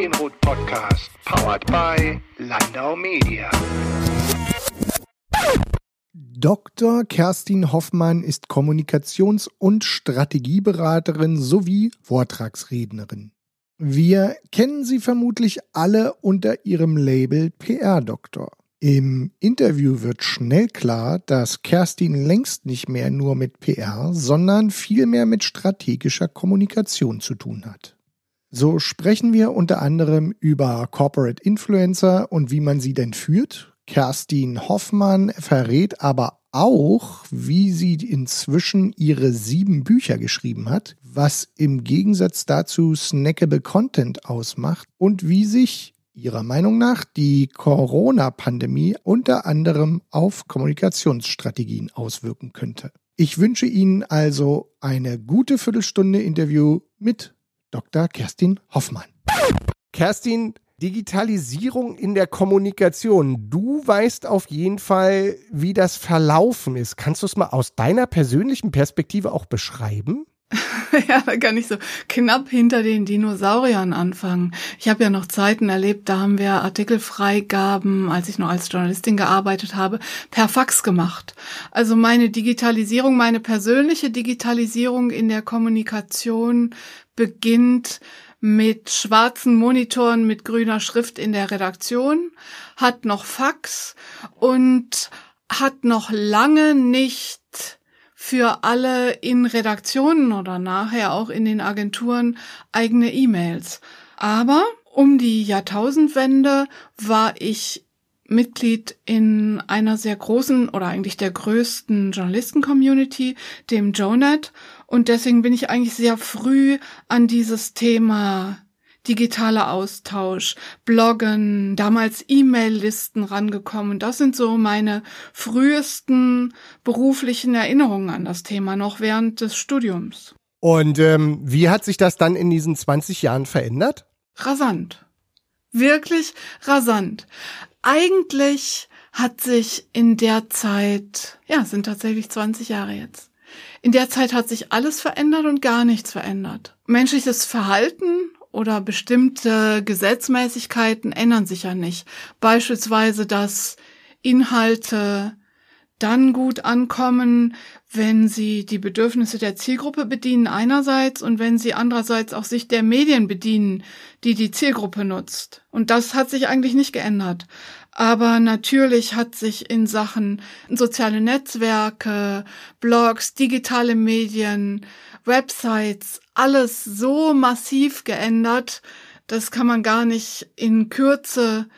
Input Podcast, powered by Landau Media. Dr. Kerstin Hoffmann ist Kommunikations- und Strategieberaterin sowie Vortragsrednerin. Wir kennen sie vermutlich alle unter ihrem Label PR-Doktor. Im Interview wird schnell klar, dass Kerstin längst nicht mehr nur mit PR, sondern vielmehr mit strategischer Kommunikation zu tun hat. So sprechen wir unter anderem über Corporate Influencer und wie man sie denn führt. Kerstin Hoffmann verrät aber auch, wie sie inzwischen ihre sieben Bücher geschrieben hat, was im Gegensatz dazu snackable Content ausmacht und wie sich Ihrer Meinung nach die Corona-Pandemie unter anderem auf Kommunikationsstrategien auswirken könnte. Ich wünsche Ihnen also eine gute Viertelstunde Interview mit Dr. Kerstin Hoffmann. Kerstin, Digitalisierung in der Kommunikation. Du weißt auf jeden Fall, wie das verlaufen ist. Kannst du es mal aus deiner persönlichen Perspektive auch beschreiben? ja, da kann ich so knapp hinter den Dinosauriern anfangen. Ich habe ja noch Zeiten erlebt, da haben wir Artikelfreigaben, als ich noch als Journalistin gearbeitet habe, per Fax gemacht. Also meine Digitalisierung, meine persönliche Digitalisierung in der Kommunikation beginnt mit schwarzen Monitoren mit grüner Schrift in der Redaktion, hat noch Fax und hat noch lange nicht für alle in Redaktionen oder nachher auch in den Agenturen eigene E-Mails. Aber um die Jahrtausendwende war ich Mitglied in einer sehr großen oder eigentlich der größten Journalisten-Community, dem JoNet. Und deswegen bin ich eigentlich sehr früh an dieses Thema digitaler Austausch, Bloggen, damals E-Mail-Listen rangekommen. Das sind so meine frühesten beruflichen Erinnerungen an das Thema, noch während des Studiums. Und ähm, wie hat sich das dann in diesen 20 Jahren verändert? Rasant. Wirklich rasant. Eigentlich hat sich in der Zeit, ja, sind tatsächlich 20 Jahre jetzt. In der Zeit hat sich alles verändert und gar nichts verändert. Menschliches Verhalten oder bestimmte Gesetzmäßigkeiten ändern sich ja nicht. Beispielsweise, dass Inhalte dann gut ankommen, wenn sie die Bedürfnisse der Zielgruppe bedienen einerseits und wenn sie andererseits auch sich der Medien bedienen, die die Zielgruppe nutzt. Und das hat sich eigentlich nicht geändert. Aber natürlich hat sich in Sachen soziale Netzwerke, Blogs, digitale Medien, Websites, alles so massiv geändert, das kann man gar nicht in Kürze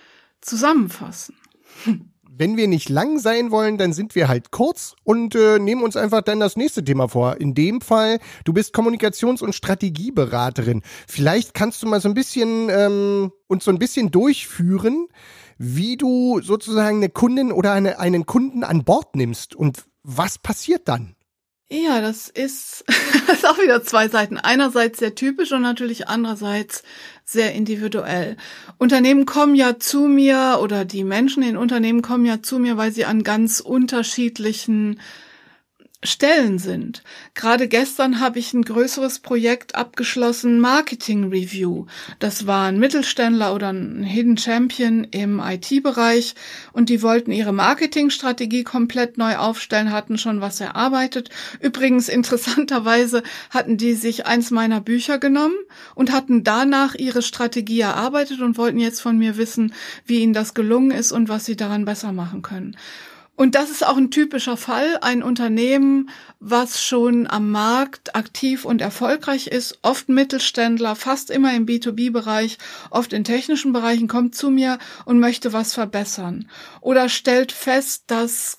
zusammenfassen. Wenn wir nicht lang sein wollen, dann sind wir halt kurz und äh, nehmen uns einfach dann das nächste Thema vor. In dem Fall, du bist Kommunikations- und Strategieberaterin. Vielleicht kannst du mal so ein bisschen ähm, uns so ein bisschen durchführen, wie du sozusagen eine Kundin oder eine, einen Kunden an Bord nimmst und was passiert dann? Ja, das ist, das ist auch wieder zwei Seiten. Einerseits sehr typisch und natürlich andererseits sehr individuell. Unternehmen kommen ja zu mir oder die Menschen in Unternehmen kommen ja zu mir, weil sie an ganz unterschiedlichen Stellen sind. Gerade gestern habe ich ein größeres Projekt abgeschlossen, Marketing Review. Das war ein Mittelständler oder ein Hidden Champion im IT-Bereich und die wollten ihre Marketingstrategie komplett neu aufstellen, hatten schon was erarbeitet. Übrigens interessanterweise hatten die sich eins meiner Bücher genommen und hatten danach ihre Strategie erarbeitet und wollten jetzt von mir wissen, wie ihnen das gelungen ist und was sie daran besser machen können. Und das ist auch ein typischer Fall. Ein Unternehmen, was schon am Markt aktiv und erfolgreich ist, oft Mittelständler, fast immer im B2B-Bereich, oft in technischen Bereichen, kommt zu mir und möchte was verbessern. Oder stellt fest, dass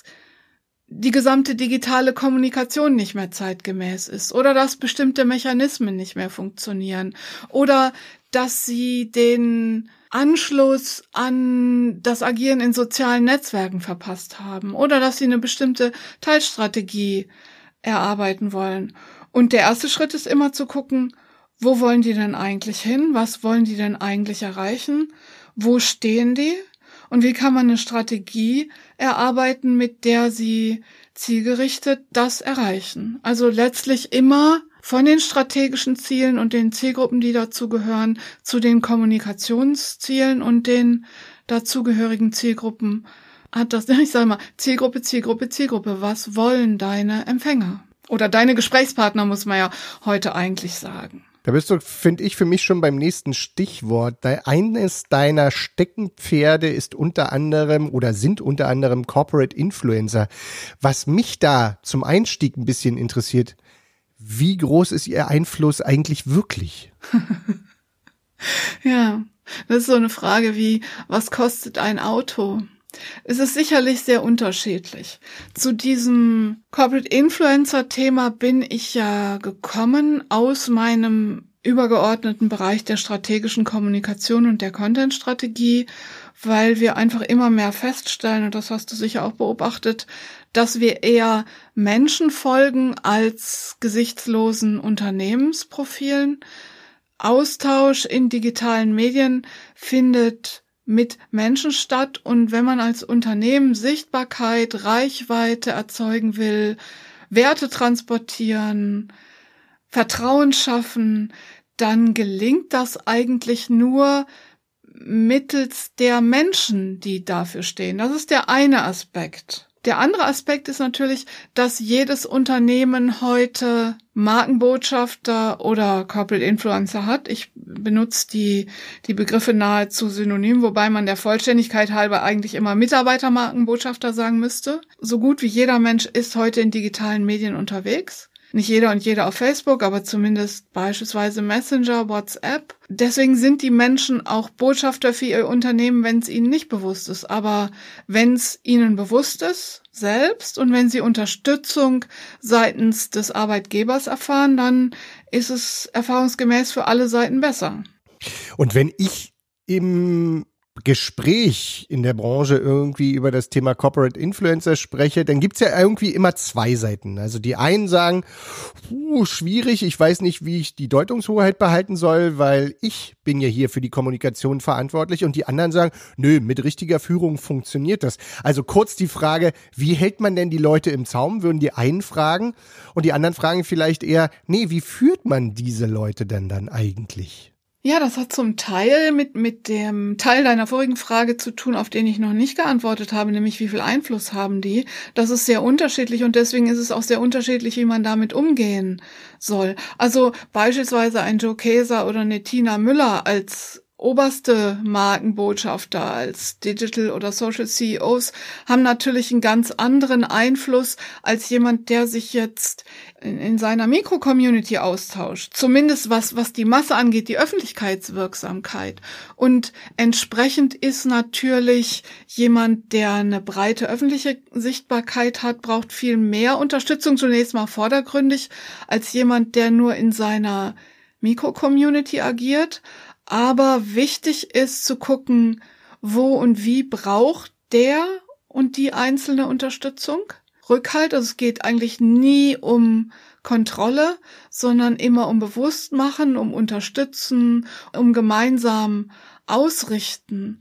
die gesamte digitale Kommunikation nicht mehr zeitgemäß ist oder dass bestimmte Mechanismen nicht mehr funktionieren oder dass sie den Anschluss an das Agieren in sozialen Netzwerken verpasst haben oder dass sie eine bestimmte Teilstrategie erarbeiten wollen. Und der erste Schritt ist immer zu gucken, wo wollen die denn eigentlich hin? Was wollen die denn eigentlich erreichen? Wo stehen die? Und wie kann man eine Strategie erarbeiten, mit der sie zielgerichtet das erreichen? Also letztlich immer von den strategischen Zielen und den Zielgruppen, die dazugehören, zu den Kommunikationszielen und den dazugehörigen Zielgruppen. Hat das, ich sage mal, Zielgruppe, Zielgruppe, Zielgruppe. Was wollen deine Empfänger? Oder deine Gesprächspartner, muss man ja heute eigentlich sagen. Da bist du, finde ich, für mich schon beim nächsten Stichwort. Eines deiner Steckenpferde ist unter anderem oder sind unter anderem Corporate Influencer. Was mich da zum Einstieg ein bisschen interessiert, wie groß ist Ihr Einfluss eigentlich wirklich? ja, das ist so eine Frage wie, was kostet ein Auto? Es ist sicherlich sehr unterschiedlich. Zu diesem Corporate Influencer Thema bin ich ja gekommen aus meinem übergeordneten Bereich der strategischen Kommunikation und der Content-Strategie, weil wir einfach immer mehr feststellen, und das hast du sicher auch beobachtet, dass wir eher Menschen folgen als gesichtslosen Unternehmensprofilen. Austausch in digitalen Medien findet mit Menschen statt und wenn man als Unternehmen Sichtbarkeit, Reichweite erzeugen will, Werte transportieren, Vertrauen schaffen, dann gelingt das eigentlich nur mittels der Menschen, die dafür stehen. Das ist der eine Aspekt. Der andere Aspekt ist natürlich, dass jedes Unternehmen heute Markenbotschafter oder Corporate Influencer hat. Ich benutze die, die Begriffe nahezu synonym, wobei man der Vollständigkeit halber eigentlich immer Mitarbeitermarkenbotschafter sagen müsste. So gut wie jeder Mensch ist heute in digitalen Medien unterwegs nicht jeder und jeder auf Facebook, aber zumindest beispielsweise Messenger, WhatsApp. Deswegen sind die Menschen auch Botschafter für ihr Unternehmen, wenn es ihnen nicht bewusst ist. Aber wenn es ihnen bewusst ist, selbst, und wenn sie Unterstützung seitens des Arbeitgebers erfahren, dann ist es erfahrungsgemäß für alle Seiten besser. Und wenn ich im Gespräch in der Branche irgendwie über das Thema Corporate Influencer spreche, dann gibt's ja irgendwie immer zwei Seiten. Also die einen sagen, uh, schwierig, ich weiß nicht, wie ich die Deutungshoheit behalten soll, weil ich bin ja hier für die Kommunikation verantwortlich und die anderen sagen, nö, mit richtiger Führung funktioniert das. Also kurz die Frage, wie hält man denn die Leute im Zaum, würden die einen fragen und die anderen fragen vielleicht eher, nee, wie führt man diese Leute denn dann eigentlich? Ja, das hat zum Teil mit, mit dem Teil deiner vorigen Frage zu tun, auf den ich noch nicht geantwortet habe, nämlich wie viel Einfluss haben die. Das ist sehr unterschiedlich und deswegen ist es auch sehr unterschiedlich, wie man damit umgehen soll. Also beispielsweise ein Joe Käser oder eine Tina Müller als oberste Markenbotschafter als Digital oder Social CEOs haben natürlich einen ganz anderen Einfluss als jemand, der sich jetzt in, in seiner Mikro-Community austauscht. Zumindest was, was die Masse angeht, die Öffentlichkeitswirksamkeit. Und entsprechend ist natürlich jemand, der eine breite öffentliche Sichtbarkeit hat, braucht viel mehr Unterstützung zunächst mal vordergründig als jemand, der nur in seiner Mikro-Community agiert. Aber wichtig ist zu gucken, wo und wie braucht der und die einzelne Unterstützung. Rückhalt, also es geht eigentlich nie um Kontrolle, sondern immer um Bewusstmachen, um Unterstützen, um gemeinsam ausrichten.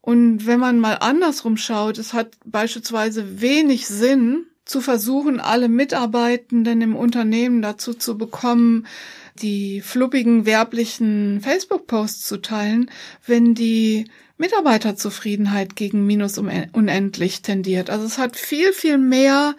Und wenn man mal andersrum schaut, es hat beispielsweise wenig Sinn, zu versuchen, alle Mitarbeitenden im Unternehmen dazu zu bekommen, die fluppigen werblichen Facebook-Posts zu teilen, wenn die Mitarbeiterzufriedenheit gegen Minus unendlich tendiert. Also es hat viel, viel mehr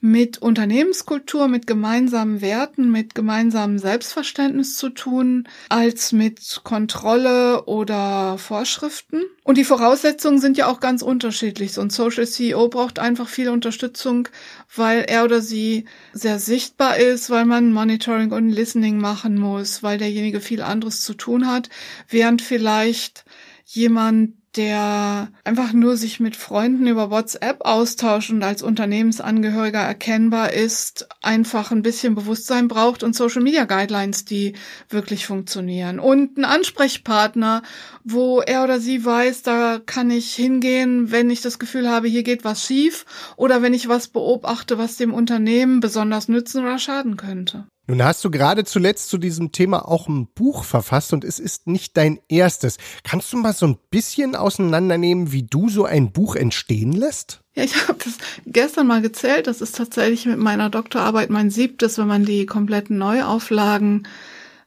mit Unternehmenskultur, mit gemeinsamen Werten, mit gemeinsamem Selbstverständnis zu tun, als mit Kontrolle oder Vorschriften. Und die Voraussetzungen sind ja auch ganz unterschiedlich. So ein Social CEO braucht einfach viel Unterstützung, weil er oder sie sehr sichtbar ist, weil man Monitoring und Listening machen muss, weil derjenige viel anderes zu tun hat, während vielleicht jemand, der einfach nur sich mit Freunden über WhatsApp austauscht und als Unternehmensangehöriger erkennbar ist, einfach ein bisschen Bewusstsein braucht und Social Media Guidelines, die wirklich funktionieren. Und ein Ansprechpartner, wo er oder sie weiß, da kann ich hingehen, wenn ich das Gefühl habe, hier geht was schief oder wenn ich was beobachte, was dem Unternehmen besonders nützen oder schaden könnte. Nun hast du gerade zuletzt zu diesem Thema auch ein Buch verfasst und es ist nicht dein erstes. Kannst du mal so ein bisschen auseinandernehmen, wie du so ein Buch entstehen lässt? Ja, ich habe das gestern mal gezählt. Das ist tatsächlich mit meiner Doktorarbeit mein siebtes, wenn man die kompletten Neuauflagen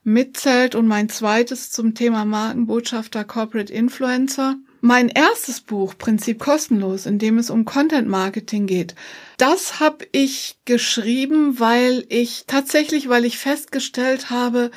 mitzählt und mein zweites zum Thema Markenbotschafter Corporate Influencer. Mein erstes Buch, Prinzip kostenlos, in dem es um Content Marketing geht, das habe ich geschrieben, weil ich tatsächlich, weil ich festgestellt habe,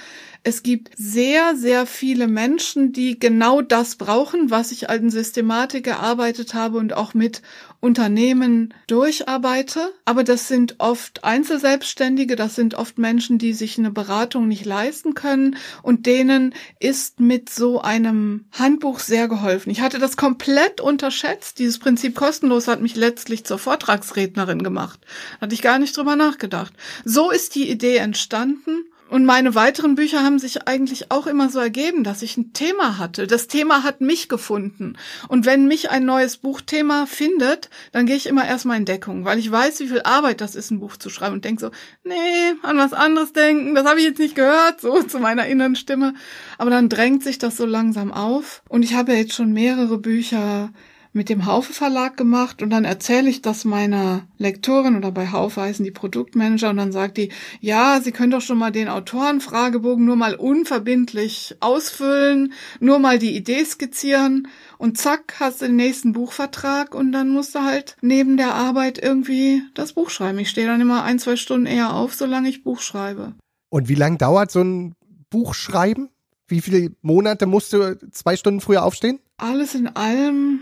es gibt sehr, sehr viele Menschen, die genau das brauchen, was ich als Systematik erarbeitet habe und auch mit Unternehmen durcharbeite. Aber das sind oft Einzelselbstständige, das sind oft Menschen, die sich eine Beratung nicht leisten können und denen ist mit so einem Handbuch sehr geholfen. Ich hatte das komplett unterschätzt. Dieses Prinzip kostenlos hat mich letztlich zur Vortragsrednerin gemacht. Hatte ich gar nicht drüber nachgedacht. So ist die Idee entstanden und meine weiteren Bücher haben sich eigentlich auch immer so ergeben, dass ich ein Thema hatte. Das Thema hat mich gefunden. Und wenn mich ein neues Buchthema findet, dann gehe ich immer erstmal in Deckung, weil ich weiß, wie viel Arbeit das ist, ein Buch zu schreiben und denke so, nee, an was anderes denken, das habe ich jetzt nicht gehört, so zu meiner inneren Stimme. Aber dann drängt sich das so langsam auf. Und ich habe ja jetzt schon mehrere Bücher mit dem Haufe Verlag gemacht und dann erzähle ich das meiner Lektorin oder bei Haufe heißen die Produktmanager und dann sagt die, ja, Sie können doch schon mal den Autorenfragebogen nur mal unverbindlich ausfüllen, nur mal die Idee skizzieren und zack, hast du den nächsten Buchvertrag und dann musst du halt neben der Arbeit irgendwie das Buch schreiben. Ich stehe dann immer ein, zwei Stunden eher auf, solange ich Buch schreibe. Und wie lang dauert so ein Buchschreiben? Wie viele Monate musst du zwei Stunden früher aufstehen? Alles in allem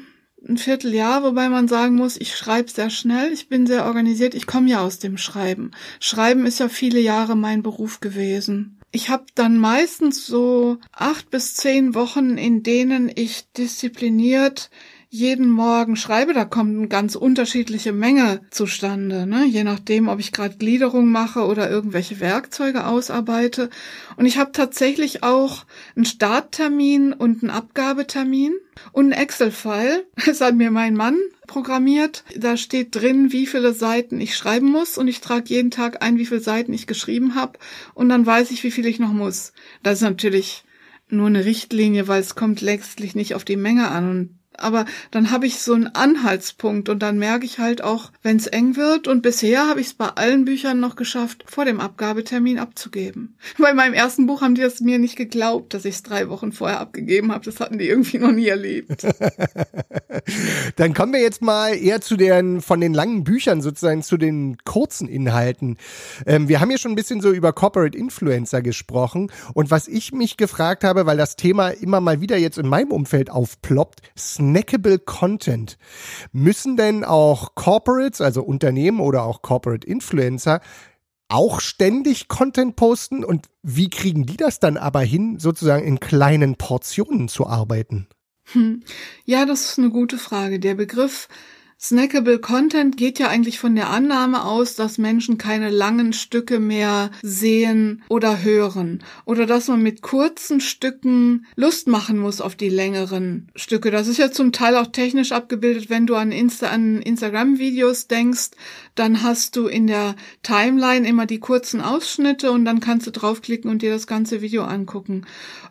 ein Vierteljahr, wobei man sagen muss, ich schreibe sehr schnell, ich bin sehr organisiert, ich komme ja aus dem Schreiben. Schreiben ist ja viele Jahre mein Beruf gewesen. Ich habe dann meistens so acht bis zehn Wochen, in denen ich diszipliniert jeden Morgen schreibe, da kommt eine ganz unterschiedliche Menge zustande, ne? je nachdem, ob ich gerade Gliederung mache oder irgendwelche Werkzeuge ausarbeite. Und ich habe tatsächlich auch einen Starttermin und einen Abgabetermin und einen Excel-File. Das hat mir mein Mann programmiert. Da steht drin, wie viele Seiten ich schreiben muss und ich trage jeden Tag ein, wie viele Seiten ich geschrieben habe und dann weiß ich, wie viel ich noch muss. Das ist natürlich nur eine Richtlinie, weil es kommt letztlich nicht auf die Menge an und aber dann habe ich so einen Anhaltspunkt und dann merke ich halt auch, wenn es eng wird. Und bisher habe ich es bei allen Büchern noch geschafft, vor dem Abgabetermin abzugeben. Bei meinem ersten Buch haben die es mir nicht geglaubt, dass ich es drei Wochen vorher abgegeben habe. Das hatten die irgendwie noch nie erlebt. dann kommen wir jetzt mal eher zu den von den langen Büchern sozusagen zu den kurzen Inhalten. Ähm, wir haben ja schon ein bisschen so über Corporate Influencer gesprochen und was ich mich gefragt habe, weil das Thema immer mal wieder jetzt in meinem Umfeld aufploppt, snackable Content. Müssen denn auch Corporates, also Unternehmen oder auch Corporate Influencer, auch ständig Content posten? Und wie kriegen die das dann aber hin, sozusagen in kleinen Portionen zu arbeiten? Hm. Ja, das ist eine gute Frage. Der Begriff Snackable Content geht ja eigentlich von der Annahme aus, dass Menschen keine langen Stücke mehr sehen oder hören oder dass man mit kurzen Stücken Lust machen muss auf die längeren Stücke. Das ist ja zum Teil auch technisch abgebildet, wenn du an, Insta an Instagram-Videos denkst, dann hast du in der Timeline immer die kurzen Ausschnitte und dann kannst du draufklicken und dir das ganze Video angucken.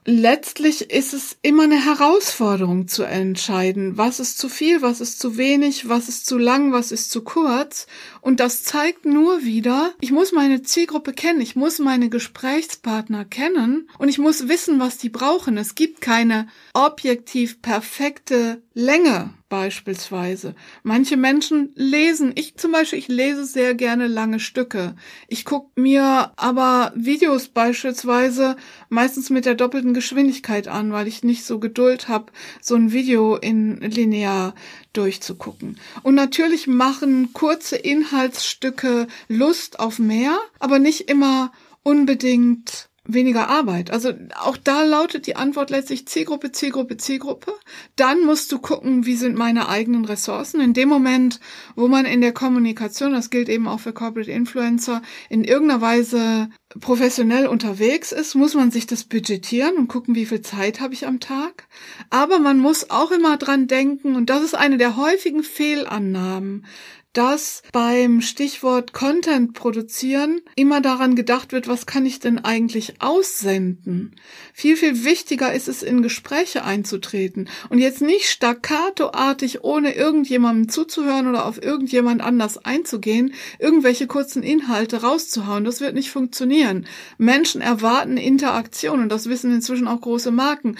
Letztlich ist es immer eine Herausforderung zu entscheiden, was ist zu viel, was ist zu wenig, was was ist zu lang, was ist zu kurz. Und das zeigt nur wieder, ich muss meine Zielgruppe kennen, ich muss meine Gesprächspartner kennen und ich muss wissen, was die brauchen. Es gibt keine objektiv perfekte Länge beispielsweise. Manche Menschen lesen, ich zum Beispiel, ich lese sehr gerne lange Stücke. Ich gucke mir aber Videos beispielsweise meistens mit der doppelten Geschwindigkeit an, weil ich nicht so Geduld habe, so ein Video in linear durchzugucken. Und natürlich machen kurze Inhaltsstücke Lust auf mehr, aber nicht immer unbedingt weniger Arbeit. Also auch da lautet die Antwort letztlich Zielgruppe, Zielgruppe, Zielgruppe. Dann musst du gucken, wie sind meine eigenen Ressourcen. In dem Moment, wo man in der Kommunikation, das gilt eben auch für Corporate Influencer, in irgendeiner Weise professionell unterwegs ist, muss man sich das budgetieren und gucken, wie viel Zeit habe ich am Tag. Aber man muss auch immer dran denken, und das ist eine der häufigen Fehlannahmen, dass beim Stichwort Content produzieren immer daran gedacht wird, was kann ich denn eigentlich aussenden? Viel, viel wichtiger ist es, in Gespräche einzutreten und jetzt nicht staccatoartig, ohne irgendjemandem zuzuhören oder auf irgendjemand anders einzugehen, irgendwelche kurzen Inhalte rauszuhauen. Das wird nicht funktionieren. Menschen erwarten Interaktion und das wissen inzwischen auch große Marken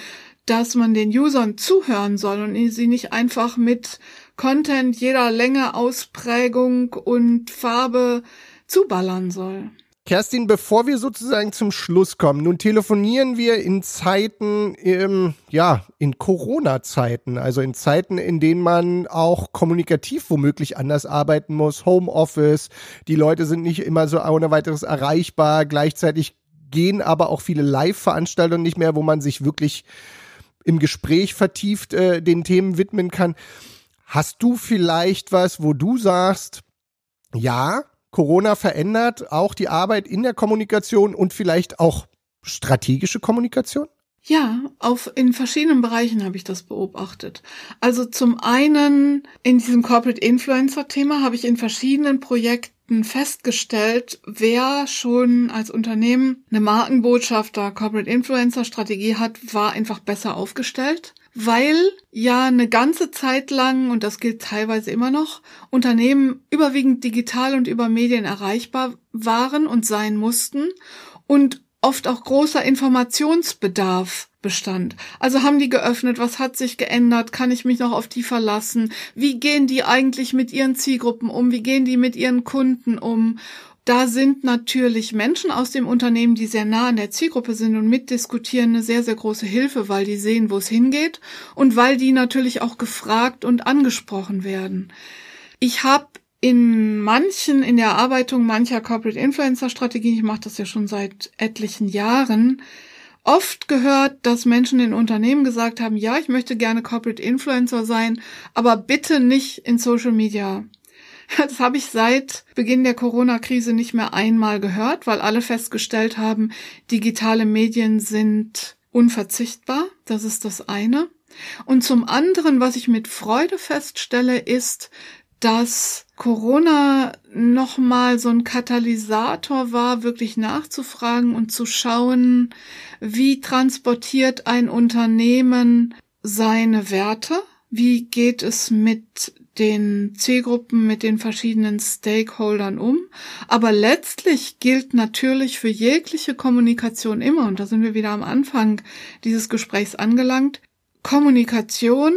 dass man den Usern zuhören soll und sie nicht einfach mit Content jeder Länge, Ausprägung und Farbe zuballern soll. Kerstin, bevor wir sozusagen zum Schluss kommen, nun telefonieren wir in Zeiten, ähm, ja, in Corona-Zeiten, also in Zeiten, in denen man auch kommunikativ womöglich anders arbeiten muss, Homeoffice, die Leute sind nicht immer so ohne weiteres erreichbar, gleichzeitig gehen aber auch viele Live-Veranstaltungen nicht mehr, wo man sich wirklich im Gespräch vertieft äh, den Themen widmen kann. Hast du vielleicht was, wo du sagst, ja, Corona verändert auch die Arbeit in der Kommunikation und vielleicht auch strategische Kommunikation? Ja, auf, in verschiedenen Bereichen habe ich das beobachtet. Also zum einen in diesem Corporate Influencer Thema habe ich in verschiedenen Projekten festgestellt, wer schon als Unternehmen eine Markenbotschafter Corporate Influencer Strategie hat, war einfach besser aufgestellt weil ja eine ganze Zeit lang, und das gilt teilweise immer noch, Unternehmen überwiegend digital und über Medien erreichbar waren und sein mussten und oft auch großer Informationsbedarf bestand. Also haben die geöffnet, was hat sich geändert, kann ich mich noch auf die verlassen, wie gehen die eigentlich mit ihren Zielgruppen um, wie gehen die mit ihren Kunden um da sind natürlich Menschen aus dem Unternehmen, die sehr nah an der Zielgruppe sind und mitdiskutieren, eine sehr, sehr große Hilfe, weil die sehen, wo es hingeht und weil die natürlich auch gefragt und angesprochen werden. Ich habe in manchen, in der Erarbeitung mancher Corporate Influencer Strategien, ich mache das ja schon seit etlichen Jahren, oft gehört, dass Menschen in Unternehmen gesagt haben, ja, ich möchte gerne Corporate Influencer sein, aber bitte nicht in Social Media. Das habe ich seit Beginn der Corona-Krise nicht mehr einmal gehört, weil alle festgestellt haben, digitale Medien sind unverzichtbar. Das ist das eine. Und zum anderen, was ich mit Freude feststelle, ist, dass Corona nochmal so ein Katalysator war, wirklich nachzufragen und zu schauen, wie transportiert ein Unternehmen seine Werte? Wie geht es mit den Zielgruppen, mit den verschiedenen Stakeholdern um. Aber letztlich gilt natürlich für jegliche Kommunikation immer, und da sind wir wieder am Anfang dieses Gesprächs angelangt, Kommunikation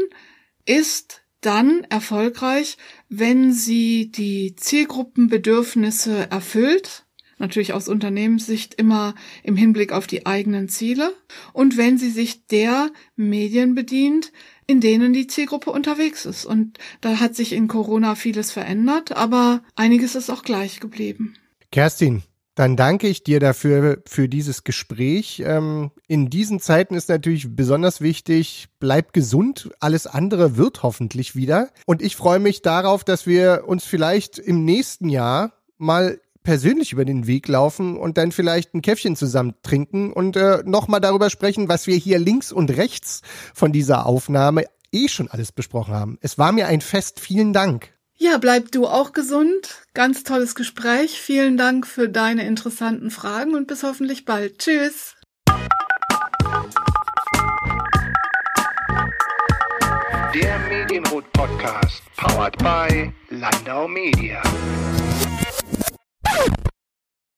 ist dann erfolgreich, wenn sie die Zielgruppenbedürfnisse erfüllt, natürlich aus Unternehmenssicht immer im Hinblick auf die eigenen Ziele, und wenn sie sich der Medien bedient, in denen die Zielgruppe unterwegs ist. Und da hat sich in Corona vieles verändert, aber einiges ist auch gleich geblieben. Kerstin, dann danke ich dir dafür für dieses Gespräch. Ähm, in diesen Zeiten ist natürlich besonders wichtig, bleib gesund. Alles andere wird hoffentlich wieder. Und ich freue mich darauf, dass wir uns vielleicht im nächsten Jahr mal persönlich über den Weg laufen und dann vielleicht ein Käffchen zusammen trinken und äh, nochmal darüber sprechen, was wir hier links und rechts von dieser Aufnahme eh schon alles besprochen haben. Es war mir ein Fest. Vielen Dank. Ja, bleib du auch gesund. Ganz tolles Gespräch. Vielen Dank für deine interessanten Fragen und bis hoffentlich bald. Tschüss. Der Medienrot Podcast, powered by Landau Media.